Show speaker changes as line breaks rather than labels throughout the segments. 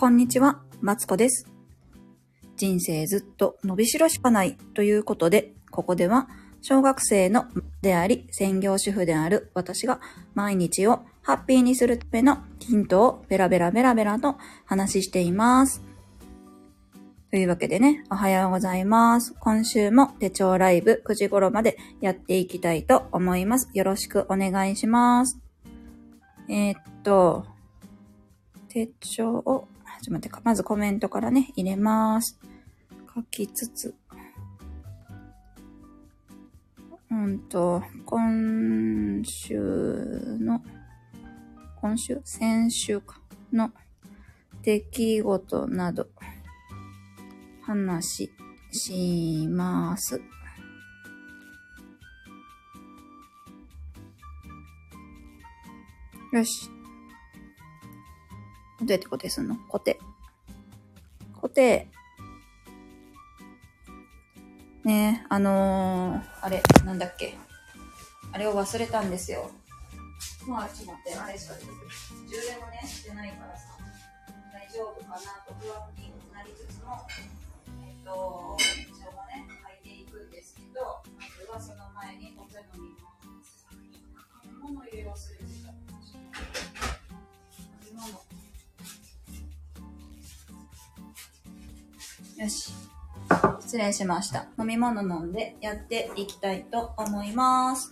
こんにちは、マツコです。人生ずっと伸びしろしかないということで、ここでは小学生のであり、専業主婦である私が毎日をハッピーにするためのヒントをベラベラベラベラと話しています。というわけでね、おはようございます。今週も手帳ライブ9時頃までやっていきたいと思います。よろしくお願いします。えーっと、手帳を、ちょっと待ってか、まずコメントからね、入れます。書きつつ。うんと、今週の、今週？先週か、の出来事など、話します。よし。どうやって固定すんの？固定。固定。ねえ、あのー、あれ、なんだっけ？あれを忘れたんですよ。まあ、ちょっと待って、あれしか充電もね、してないからさ、大丈夫かなと不安になりつつも、えっと、よし。失礼しました。飲み物飲んでやっていきたいと思います。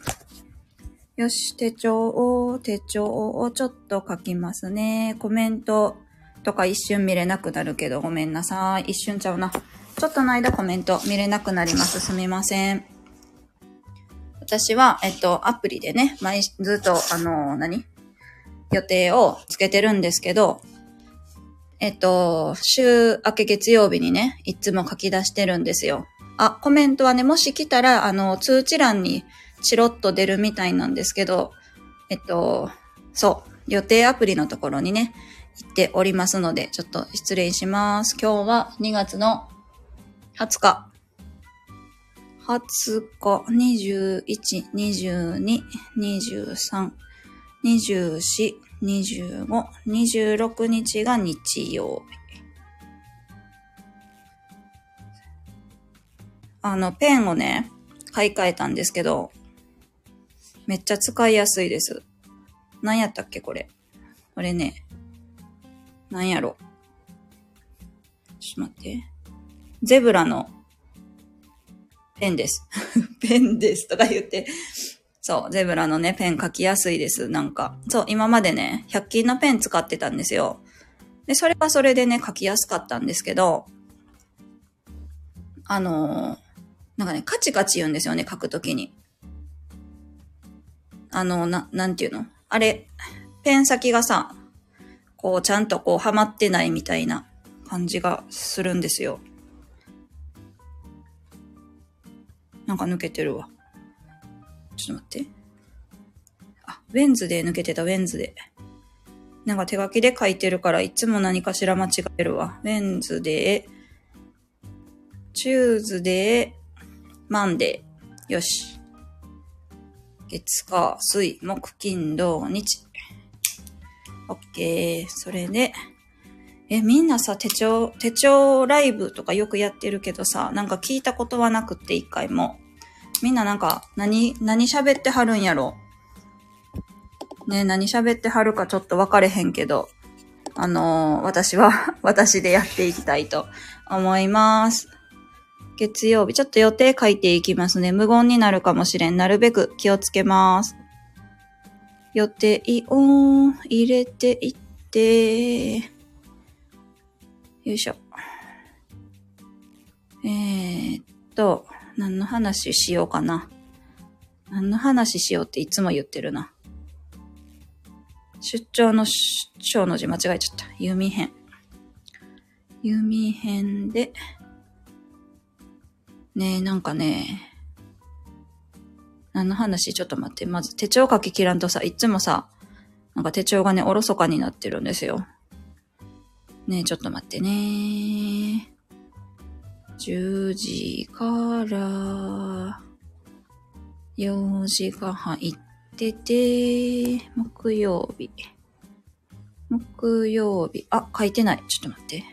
よし、手帳を、手帳をちょっと書きますね。コメントとか一瞬見れなくなるけどごめんなさい。一瞬ちゃうな。ちょっとの間コメント見れなくなります。すみません。私は、えっと、アプリでね、毎、ずっと、あの、何？予定をつけてるんですけど、えっと、週明け月曜日にね、いつも書き出してるんですよ。あ、コメントはね、もし来たら、あの、通知欄にチロッと出るみたいなんですけど、えっと、そう、予定アプリのところにね、行っておりますので、ちょっと失礼します。今日は2月の20日。20日、21、22、23、24、25、26日が日曜日。あの、ペンをね、買い替えたんですけど、めっちゃ使いやすいです。何やったっけこれ。これね、何やろ。ちょっと待って。ゼブラのペンです。ペンですとか言って。そう、ゼブラのね、ペン書きやすいです。なんか。そう、今までね、100均のペン使ってたんですよ。で、それはそれでね、書きやすかったんですけど、あのーなんかね、カチカチ言うんですよね、書くときに。あの、な、なんていうの？あれ、ペン先がさ、こう、ちゃんとこう、はまってないみたいな感じがするんですよ。なんか抜けてるわ。ちょっと待って。あ、ウェンズで抜けてた、 Wednesday。なんか手書きで書いてるから、いつも何かしら間違えるわ。 Wednesday、 Tuesday、 Monday。よし。月、火、水、木、金、土、日。オッケー。それで、え、みんなさ、手帳、手帳ライブとかよくやってるけどさ、なんか聞いたことはなくって、一回も。みんななんか、何、何喋ってはるんやろ？ね何喋ってはるかちょっと分かれへんけど、あのー私は、私でやっていきたいと思います。月曜日、ちょっと予定書いていきますね。無言になるかもしれん。なるべく気をつけます。予定を入れていって、よいしょ。えー、っと、何の話しようかな。何の話しようっていつも言ってるな。出張の出張の字間違えちゃった。弓編。弓編で、ねえ、なんかね、何の話ちょっと待って。まず手帳書き切らんとさ、いつもさ、なんか手帳がね、おろそかになってるんですよ。ねえ、ちょっと待ってね。10時から、4時が入ってて、木曜日。木曜日、あ、書いてない。ちょっと待って。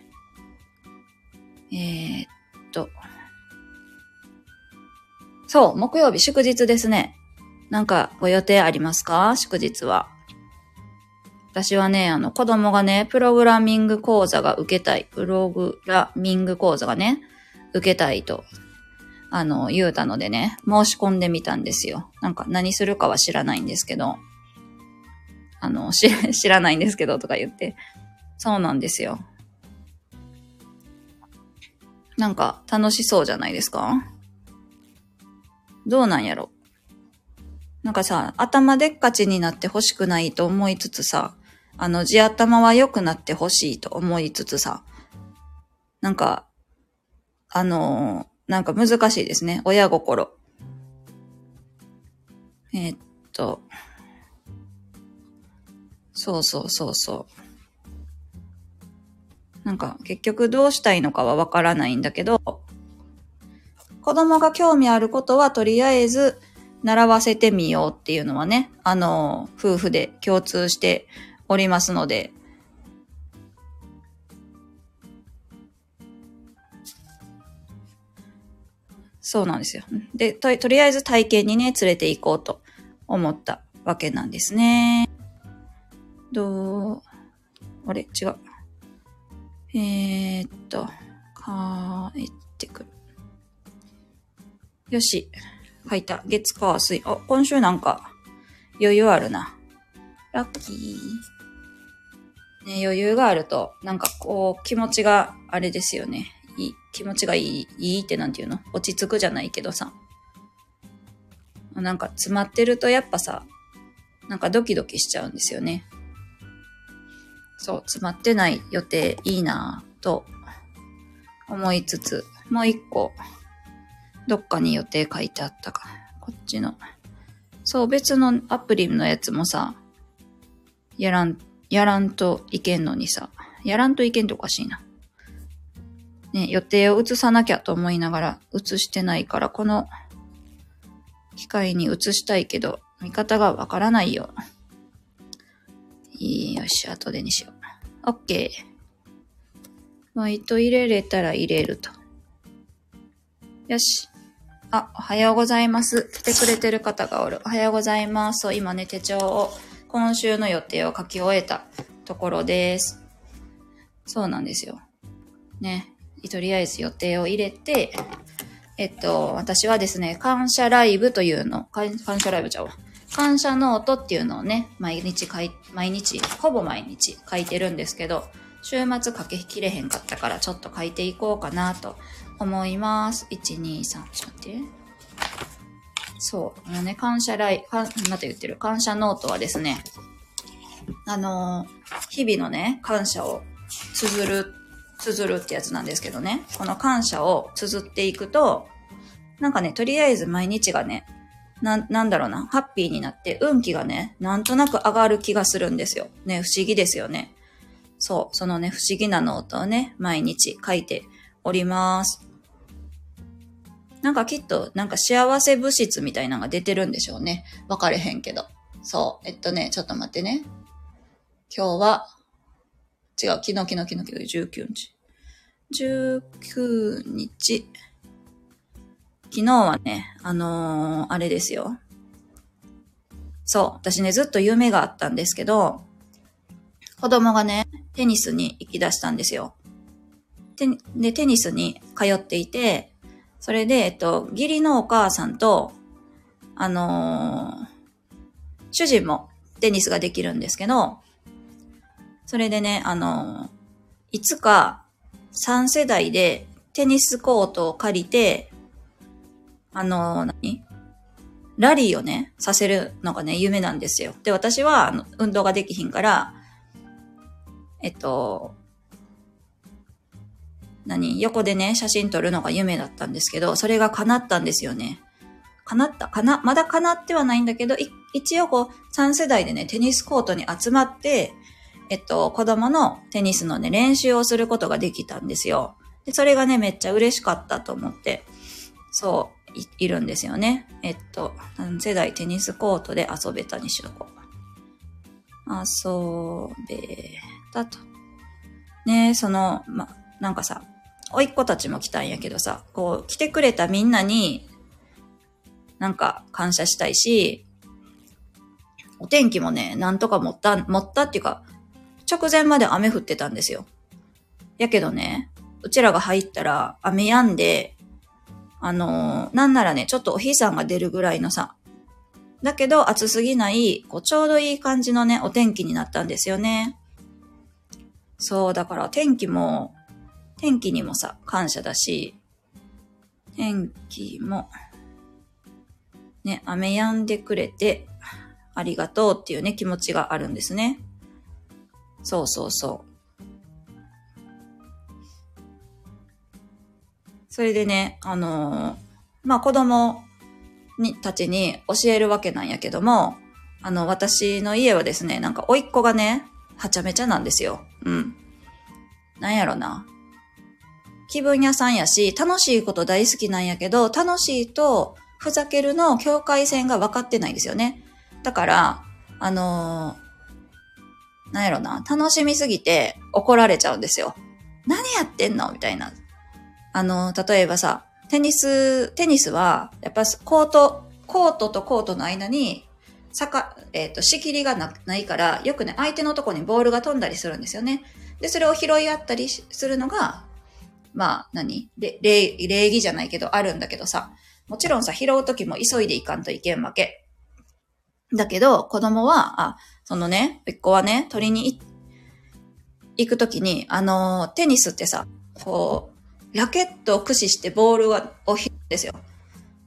えー、っと。そう、木曜日祝日ですね。なんかご予定ありますか？祝日は。私はね、あの、子供がね、プログラミング講座が受けたい。プログラミング講座がね、受けたいと、あの、言うたのでね、申し込んでみたんですよ。なんか何するかは知らないんですけど。あの、知 知らないんですけどとか言って。そうなんですよ。なんか楽しそうじゃないですか？どうなんやろ？なんかさ、頭でっかちになって欲しくないと思いつつさ、あの、地頭は良くなって欲しいと思いつつさ、なんか、あの、なんか難しいですね。親心。えー、っと、そうそうそうそう。なんか結局どうしたいのかはわからないんだけど、子供が興味あることはとりあえず習わせてみようっていうのはね、あの、夫婦で共通しておりますので、そうなんですよ。で、と、とりあえず体験にね、連れて行こうと思ったわけなんですね。どう、あれ？違う。えー、っと、帰ってくる。よし。書いた。月火水。あ、今週なんか余裕あるな。ラッキー。ね、余裕があると、なんかこう、気持ちがあれですよね。気持ちがいい、いいってなんていうの？落ち着くじゃないけどさ。なんか詰まってるとやっぱさ、なんかドキドキしちゃうんですよね。そう、詰まってない予定いいなぁと思いつつ、もう一個、どっかに予定書いてあったか。こっちの。そう、別のアプリのやつもさ、やらん、やらんといけんのにさ、やらんといけんとおかしいな。ね、予定を移さなきゃと思いながら移してないから、この機械に移したいけど、見方がわからないよ。よし、後でにしよう。OK。バイト入れれたら入れると。よし。あ、おはようございます。来てくれてる方がおる。おはようございます。そう、今ね、手帳を、今週の予定を書き終えたところです。そうなんですよ。ね。とりあえず予定を入れて、えっと、私はですね、感謝ライブというの、感謝ライブちゃうわ。感謝ノートっていうのをね、毎日書い、毎日、ほぼ毎日書いてるんですけど、週末書けきれへんかったからちょっと書いていこうかなと思います。1、2、3、ちょっと待って。そう。あのね、感謝ライ、か、また言ってる？感謝ノートはですね、あのー、日々のね、感謝を綴る、綴るってやつなんですけどね、この感謝を綴っていくと、なんかね、とりあえず毎日がね、な、なんだろうな、ハッピーになって、運気がね、なんとなく上がる気がするんですよ。ね、不思議ですよね。そう、そのね、不思議なノートをね、毎日書いております。なんかきっと、なんか幸せ物質みたいなのが出てるんでしょうね。わかれへんけど。そう。えっとね、ちょっと待ってね。今日は、違う、昨日、昨日、昨日、昨日、19日。19日。昨日はね、あのー、あれですよ。そう。私ね、ずっと夢があったんですけど、子供がね、テニスに行き出したんですよ。で、テニスに通っていて、それで、えっと、義理のお母さんと、あのー、主人もテニスができるんですけど、それでね、あのー、いつか3世代でテニスコートを借りて、あの、何？ラリーをね、させるのがね、夢なんですよ。で、私は、あの、運動ができひんから、えっと、何？横でね、写真撮るのが夢だったんですけど、それが叶ったんですよね。叶った？かなまだ叶ってはないんだけど、一応こう、3世代でね、テニスコートに集まって、えっと、子供のテニスのね、練習をすることができたんですよ。で、それがね、めっちゃ嬉しかったと思って、そう、いいるんですよね。えっと、何世代テニスコートで遊べたにしとこう。遊べたと。ねその、ま、なんかさ、おいっ子たちも来たんやけどさ、こう、来てくれたみんなに、なんか感謝したいし、お天気もね、なんとか持った、持ったっていうか、直前まで雨降ってたんですよ。やけどね、うちらが入ったら雨止んで、あのー、なんならね、ちょっとお日さんが出るぐらいのさ、だけど暑すぎない、こう、ちょうどいい感じのね、お天気になったんですよね。そう、だから天気も、天気にもさ、感謝だし、天気も、ね、雨止んでくれて、ありがとうっていうね、気持ちがあるんですね。そうそうそう。それでね、あのー、まあ、子供に、たちに教えるわけなんやけども、あの、私の家はですね、なんか、甥っ子がね、はちゃめちゃなんですよ。うん。なんやろな。気分屋さんやし、楽しいこと大好きなんやけど、楽しいと、ふざけるの境界線が分かってないんですよね。だから、あのー、なんやろな、楽しみすぎて怒られちゃうんですよ。何やってんの？みたいな。あの、例えばさ、テニス、テニスは、やっぱコート、コートとコートの間に、坂、えっ、ー、と、仕切りがないから、よくね、相手のとこにボールが飛んだりするんですよね。で、それを拾い合ったりするのが、まあ何、礼、礼儀じゃないけど、あるんだけどさ、もちろんさ、拾うときも急いでいかんといけんわけ。だけど、子供は、あ、そのね、一個はね、取りに行くときに、あの、テニスってさ、こう、ラケットを駆使してボールを拾うんですよ。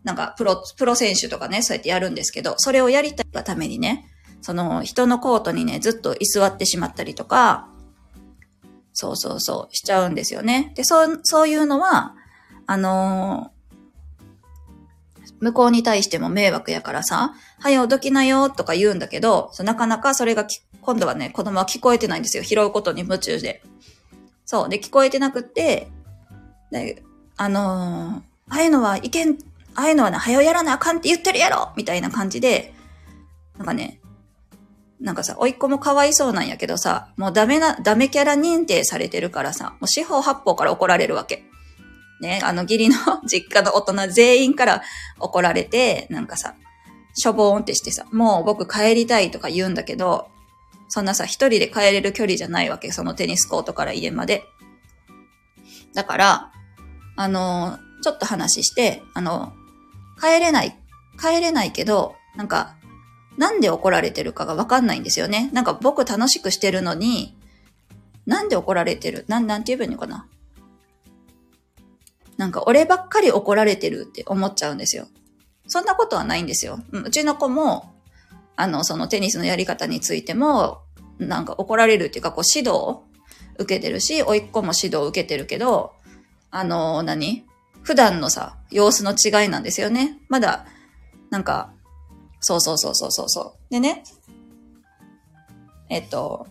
なんか、プロ、プロ選手とかね、そうやってやるんですけど、それをやりたいがためにね、その人のコートにね、ずっと居座ってしまったりとか、そうそうそう、しちゃうんですよね。で、そう、そういうのは、あの、向こうに対しても迷惑やからさ、はよどきなよとか言うんだけど、なかなかそれが今度はね、子供は聞こえてないんですよ。拾うことに夢中で。そう。で、聞こえてなくって、で、あのー、ああいうのはいけん、ああいうのはね、早やらなあかんって言ってるやろみたいな感じで、なんかね、なんかさ、甥っ子もかわいそうなんやけどさ、もうダメな、ダメキャラ認定されてるからさ、もう四方八方から怒られるわけ。ね、あの義理の 実家の大人全員から怒られて、なんかさ、しょぼーんってしてさ、もう僕帰りたいとか言うんだけど、そんなさ、一人で帰れる距離じゃないわけ、そのテニスコートから家まで。だから、あの、ちょっと話して、あの、帰れない、帰れないけど、なんか、なんで怒られてるかがわかんないんですよね。なんか僕楽しくしてるのに、なんで怒られてる？なん、なんて言えばいいのかな？なんか俺ばっかり怒られてるって思っちゃうんですよ。そんなことはないんですよ。うちの子も、あの、そのテニスのやり方についても、なんか怒られるっていうか、こう指導を受けてるし、甥っ子も指導を受けてるけど、あの、何？普段のさ、様子の違いなんですよね。まだ、なんか、そうそうそうそうそうそう。でね、えっと、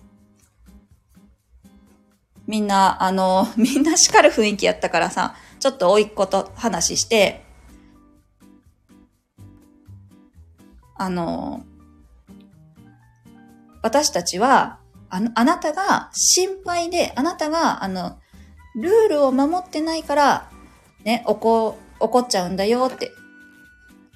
みんな、あの、みんな叱る雰囲気やったからさ、ちょっと甥っ子と話して、あの、私たちは、ああなたが心配で、あなたが、あの、ルールを守ってないから、ね、怒、怒っちゃうんだよって、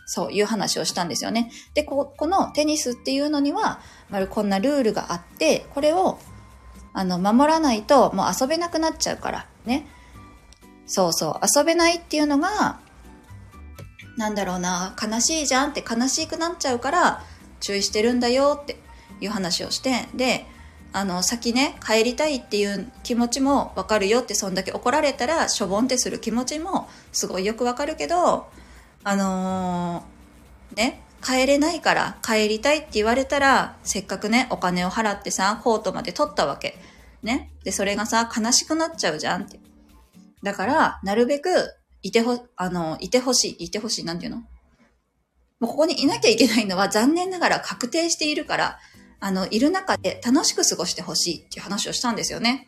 そういう話をしたんですよね。で、こ、このテニスっていうのには、まるこんなルールがあって、これを、あの、守らないと、もう遊べなくなっちゃうから、ね。そうそう、遊べないっていうのが、なんだろうな、悲しいじゃんって悲しくなっちゃうから、注意してるんだよっていう話をして、で、あの、先ね、帰りたいっていう気持ちもわかるよって、そんだけ怒られたら、しょぼんってする気持ちもすごいよくわかるけど、あのー、ね、帰れないから帰りたいって言われたら、せっかくね、お金を払ってさ、コートまで取ったわけ。ね。で、それがさ、悲しくなっちゃうじゃんって。だから、なるべく、いてほ、あの、いてほしい、いてほしい、なんていうの？もうここにいなきゃいけないのは残念ながら確定しているから、あの、いる中で楽しく過ごしてほしいっていう話をしたんですよね。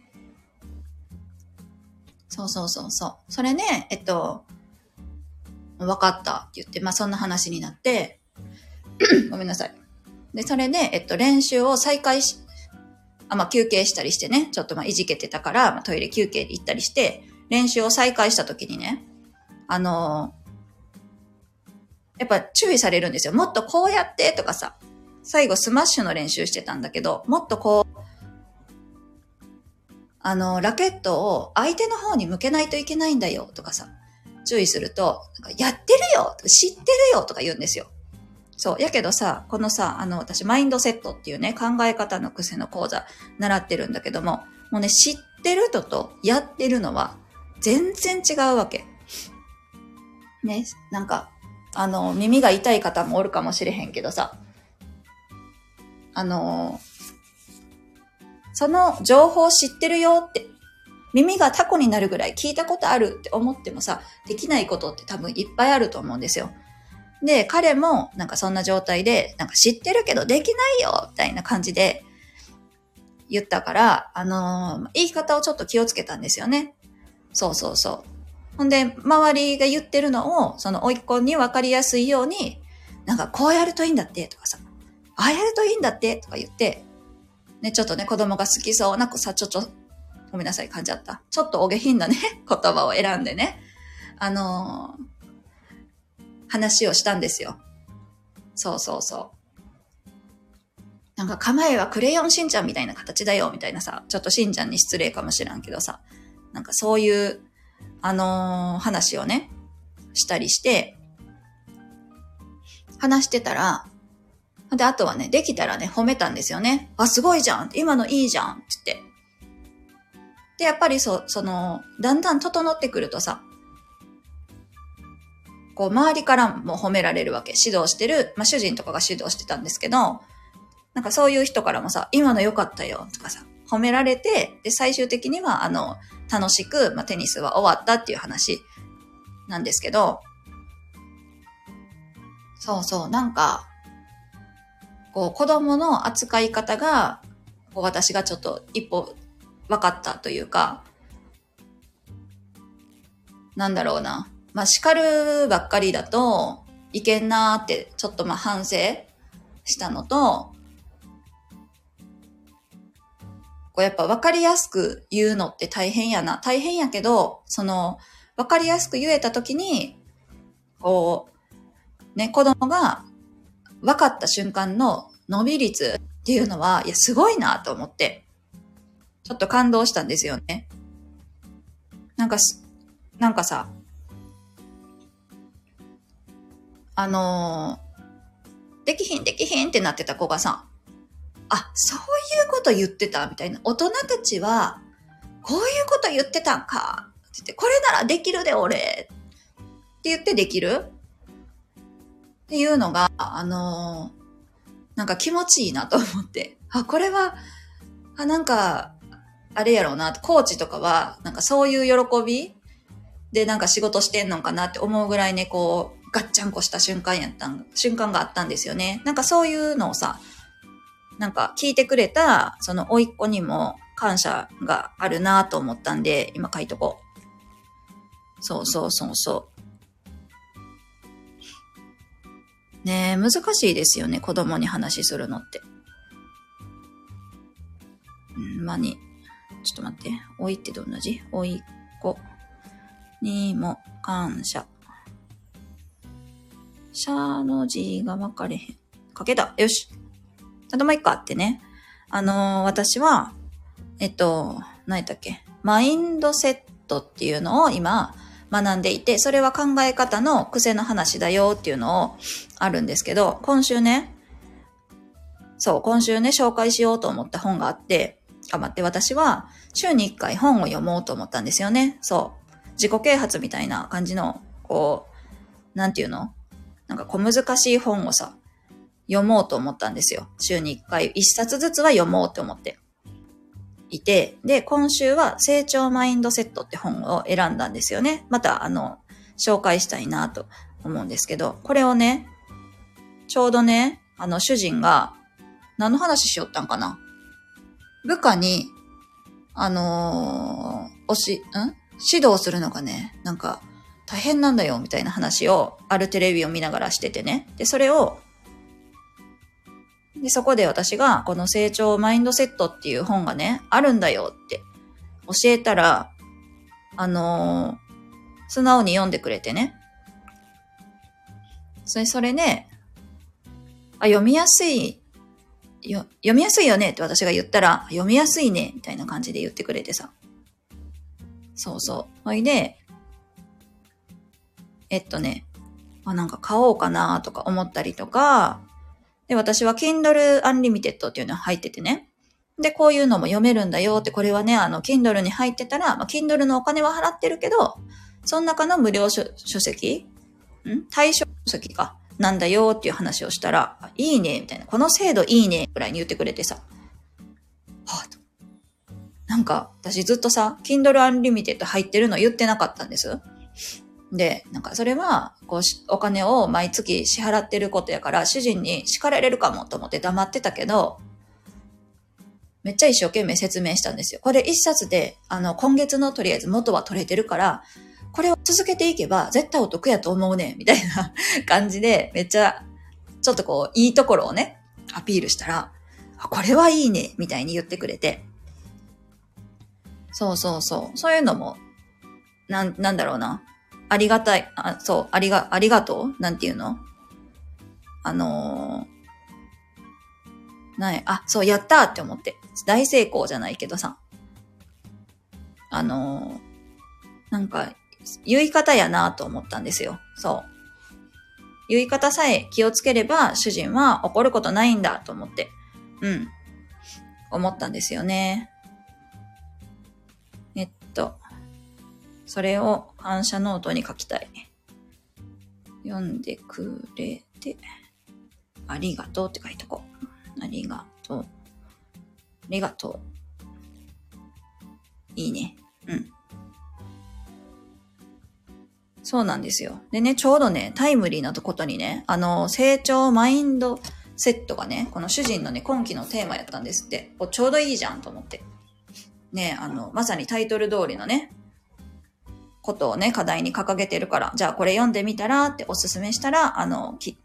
そうそうそうそう。それね、えっと、分かったって言って、まあそんな話になって、ごめんなさい。で、それで、えっと、練習を再開し、あ、まあ、休憩したりしてね、ちょっとまあ、いじけてたから、まあ、トイレ休憩で行ったりして、練習を再開した時にね、あのやっぱ注意されるんですよ。もっとこうやってとかさ、最後スマッシュの練習してたんだけど、もっとこう、あの、ラケットを相手の方に向けないといけないんだよとかさ、注意すると、なんかやってるよ知ってるよとか言うんですよ。そう。やけどさ、このさ、あの、私、マインドセットっていうね、考え方の癖の講座習ってるんだけども、もうね、知ってるのとやってるのは全然違うわけ。ね、なんか、あの、耳が痛い方もおるかもしれへんけどさ、あの、その情報知ってるよって、耳がタコになるぐらい聞いたことあるって思ってもさ、できないことって多分いっぱいあると思うんですよ。で、彼もなんかそんな状態で、なんか知ってるけどできないよみたいな感じで言ったから、あのー言い方をちょっと気をつけたんですよね。そうそうそう。ほんで、周りが言ってるのを、その甥っ子に分かりやすいように、なんかこうやるといいんだってとかさ、ああやるといいんだってとか言って、ね、ちょっとね、子供が好きそうな、さ、ちょっと、ごめんなさい、噛んじゃった。ちょっとお下品なね、言葉を選んでね、あのー話をしたんですよ。そうそうそう。なんか構えはクレヨンしんちゃんみたいな形だよ、みたいなさ、ちょっとしんちゃんに失礼かもしらんけどさ、なんかそういう、あのー話をね、したりして、話してたら、で、あとはね、できたらね、褒めたんですよね。あ、すごいじゃん今のいいじゃんって言って。で、やっぱりそ、その、だんだん整ってくるとさ、こう、周りからも褒められるわけ。指導してる、まあ、主人とかが指導してたんですけど、なんかそういう人からもさ、今の良かったよ、とかさ、褒められて、で、最終的には、あの、楽しく、まあ、テニスは終わったっていう話なんですけど、そうそう、なんか、こう、子供の扱い方が、こう、私がちょっと一歩分かったというか、なんだろうな。まあ、叱るばっかりだといけんなーって、ちょっとまあ反省したのと、こうやっぱ分かりやすく言うのって大変やな。大変やけど、その、分かりやすく言えたときに、こう、ね、子供が分かった瞬間の伸び率っていうのは、いや、すごいなと思って、ちょっと感動したんですよね。なんかす、なんかさ、あのーできひんできひんってなってた子がさ、あ、そういうこと言ってたみたいな。大人たちは、こういうこと言ってたんか。って言って、これならできるで、俺。って言ってできる？っていうのが、あのなんか気持ちいいなと思って。あ、これは、あ、なんか、あれやろうな、コーチとかは、なんかそういう喜び？でなんか仕事してんのかな？って思うぐらいね、こう、ガッチャンコした瞬間やったん、瞬間があったんですよね。なんかそういうのをさ、なんか聞いてくれた、その甥っ子にも感謝があるなと思ったんで、今書いとこう。そうそうそうそう。ねえ、難しいですよね、子供に話するのって。うん、まに。ちょっと待って。おいってどんな字？おいっ子にも感謝。シャーの字が分かれへん。書けた。よし。あともう一個あってね。あのー私は、えっと、何やったっけ？マインドセットっていうのを今学んでいて、それは考え方の癖の話だよっていうのをあるんですけど、今週ね、そう、今週ね、紹介しようと思った本があって、あ、待って、私は週に一回本を読もうと思ったんですよね。そう。自己啓発みたいな感じの、こう、なんていうの？なんか小難しい本をさ、読もうと思ったんですよ。週に一回、一冊ずつは読もうって思っていて、で、今週は成長マインドセットって本を選んだんですよね。また、あの、紹介したいなと思うんですけど、これをね、ちょうどね、あの、主人が、何の話しよったんかな？部下に、あのー、おし、ん？指導するのがね、なんか、大変なんだよ、みたいな話を、あるテレビを見ながらしててね。で、それを、で、そこで私が、この成長マインドセットっていう本がね、あるんだよって教えたら、あのー、素直に読んでくれてね。それ、それね、あ、読みやすい、よ、読みやすいよねって私が言ったら、読みやすいね、みたいな感じで言ってくれてさ。そうそう。ほいで、えっとね、あ、なんか買おうかなとか思ったりとか、で、私は Kindle Unlimited っていうのが入っててね。で、こういうのも読めるんだよって、これはね、あの、Kindle に入ってたら、まあ、Kindle のお金は払ってるけど、その中の無料書籍？ん？対象書籍か？なんだよっていう話をしたら、いいね、みたいな。この制度いいね、ぐらいに言ってくれてさ。はぁ、と。なんか、私ずっとさ、Kindle Unlimited 入ってるの言ってなかったんです。で、なんかそれは、こう、お金を毎月支払ってることやから、主人に叱られるかもと思って黙ってたけど、めっちゃ一生懸命説明したんですよ。これ一冊で、あの、今月のとりあえず元は取れてるから、これを続けていけば絶対お得やと思うね、みたいな 感じで、めっちゃ、ちょっとこう、いいところをね、アピールしたら、これはいいね、みたいに言ってくれて。そうそうそう。そういうのも、なん、なんだろうな。ありがたい、あ、そう、ありが、ありがとう？なんていうの？あのー、ない、あ、そう、やったーって思って。大成功じゃないけどさ。あのー、なんか、言い方やなと思ったんですよ。そう。言い方さえ気をつければ主人は怒ることないんだと思って。うん。思ったんですよね。えっと。それを感謝ノートに書きたい。読んでくれて、ありがとうって書いとこう。ありがとう。ありがとう。いいね。うん。そうなんですよ。でね、ちょうどね、タイムリーなことにね、あの、成長マインドセットがね、この主人のね、今期のテーマやったんですって。ちょうどいいじゃんと思って。ね、あの、まさにタイトル通りのね、ことをね、課題に掲げてるから、じゃあこれ読んでみたらっておすすめしたら、あの、き、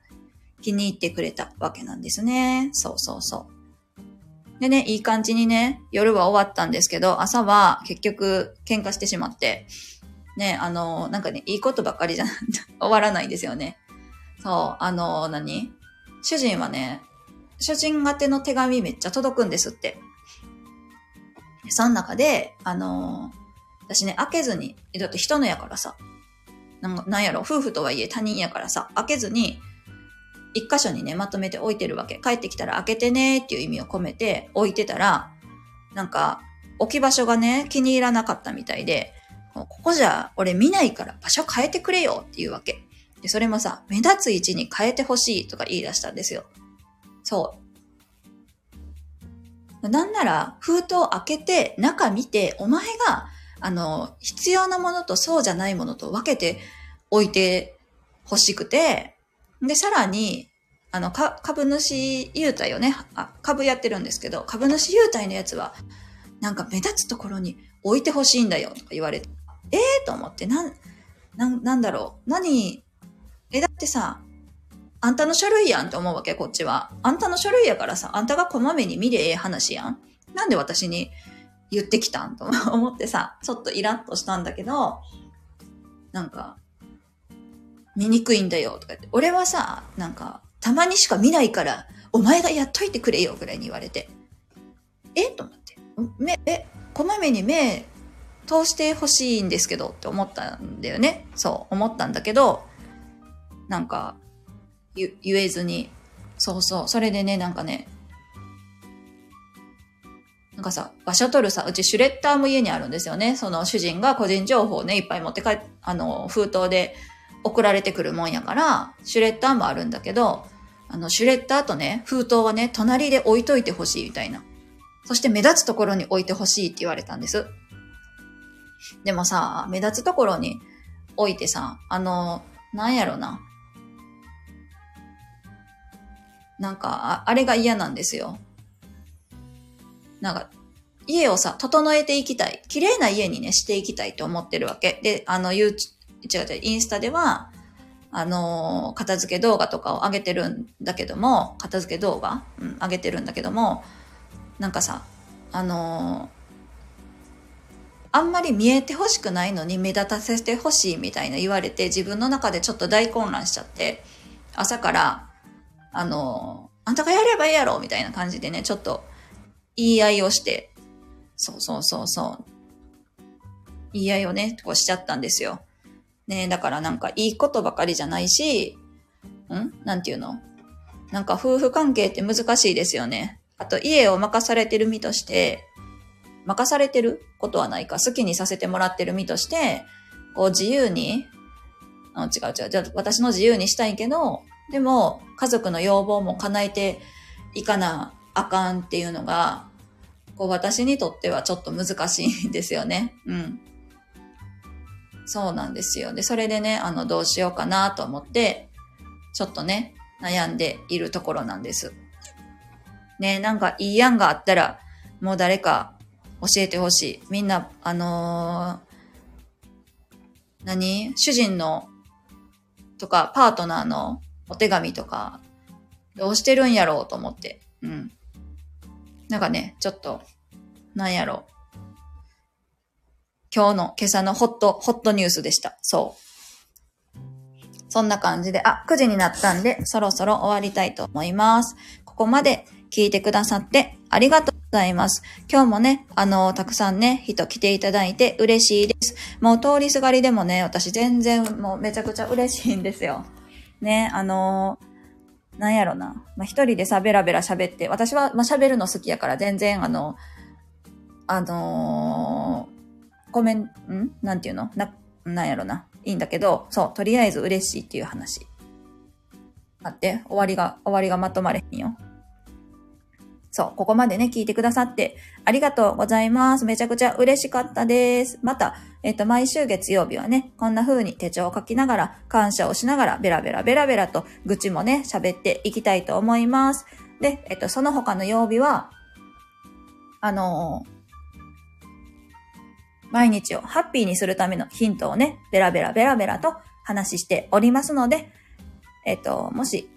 気に入ってくれたわけなんですね。そうそうそう。でね、いい感じにね、夜は終わったんですけど、朝は結局喧嘩してしまって、ね、あの、なんかね、いいことばっかりじゃ 終わらないんですよね。そう、あの、何？主人はね、主人宛ての手紙めっちゃ届くんですって。その中で、あの、私ね、開けずに、だって人のやからさ、なんなんやろ、夫婦とはいえ他人やからさ、開けずに、一箇所にね、まとめて置いてるわけ。帰ってきたら開けてねっていう意味を込めて置いてたら、なんか、置き場所がね、気に入らなかったみたいで、ここじゃ俺見ないから場所変えてくれよっていうわけ。で、それもさ、目立つ位置に変えてほしいとか言い出したんですよ。そう。なんなら、封筒開けて、中見て、お前があの、必要なものとそうじゃないものと分けておいて欲しくて、で、さらに、あの、株主優待をねあ、株やってるんですけど、株主優待のやつは、なんか目立つところに置いてほしいんだよとか言われて、ええー、と思って、なん、なん、なんだろう。何え、だってさ、あんたの書類やんって思うわけ、こっちは。あんたの書類やからさ、あんたがこまめに見りええ話やん。なんで私に言ってきたんと 思ってさ、ちょっとイラッとしたんだけど、なんか、見にくいんだよとか言って、俺はさ、なんか、たまにしか見ないから、お前がやっといてくれよぐらいに言われて、えと思って、目、え、こまめに目通してほしいんですけどって思ったんだよね。そう、思ったんだけど、なんか、言えずに、そうそう、それでね、なんかね、なんかさ、場所取るさ、うちシュレッダーも家にあるんですよね。その主人が個人情報をね、いっぱい持って帰っあの、封筒で送られてくるもんやから、シュレッダーもあるんだけど、あの、シュレッダーとね、封筒はね、隣で置いといてほしいみたいな。そして目立つところに置いてほしいって言われたんです。でもさ、目立つところに置いてさ、あの、なんやろな。なんか、あれが嫌なんですよ。なんか、家をさ、整えていきたい。綺麗な家にね、していきたいと思ってるわけ。で、あの、ゆう、違う違う、インスタでは、あの片付け動画とかを上げてるんだけども、片付け動画？うん、上げてるんだけども、なんかさ、あのあんまり見えてほしくないのに目立たせてほしいみたいな言われて自分の中でちょっと大混乱しちゃって、朝から、あのあんたがやればいいやろみたいな感じでね、ちょっと言い合いをして、そうそうそうそう。言い合いをね、こうしちゃったんですよ。ねだからなんかいいことばかりじゃないし、ん？なんていうの？なんか夫婦関係って難しいですよね。あと家を任されてる身として、任されてる？ことはないか、好きにさせてもらってる身として、こう自由に、あ違う違う、じゃあ私の自由にしたいけど、でも家族の要望も叶えていかなあかんっていうのが、こう私にとってはちょっと難しいんですよね。うん。そうなんですよ。で、それでね、あの、どうしようかなと思って、ちょっとね、悩んでいるところなんです。ね、なんかいい案があったら、もう誰か教えてほしい。みんな、あのー何？主人の、とか、パートナーのお手紙とか、どうしてるんやろうと思って。うん。なんかね、ちょっと、なんやろ。今日の、今朝のホット、ホットニュースでした。そう。そんな感じで、あ、9時になったんで、そろそろ終わりたいと思います。ここまで聞いてくださってありがとうございます。今日もね、あの、たくさんね、人来ていただいて嬉しいです。もう通りすがりでもね、私全然もうめちゃくちゃ嬉しいんですよ。ね、あのなんやろな。まあ、一人でさ、ベラベラ喋って、私は、まあ、喋るの好きやから全然、あの、あのーコメン、ん？なんていうの？な、なんやろな。いいんだけど、そう、とりあえず嬉しいっていう話。待って、終わりが、終わりがまとまれへんよ。そう、ここまでね、聞いてくださってありがとうございます。めちゃくちゃ嬉しかったです。また、えっ、と、毎週月曜日はね、こんな風に手帳を書きながら、感謝をしながら、ベラベラベラベラと愚痴もね、喋っていきたいと思います。で、えっ、と、その他の曜日は、あのー毎日をハッピーにするためのヒントをね、ベラベラベラベラと話しておりますので、えっ、と、もし、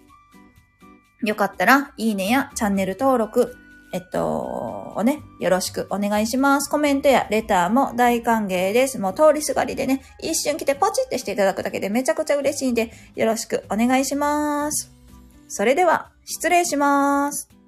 よかったら、いいねやチャンネル登録、えっと、をね、よろしくお願いします。コメントやレターも大歓迎です。もう通りすがりでね、一瞬来てポチってしていただくだけでめちゃくちゃ嬉しいんで、よろしくお願いします。それでは、失礼します。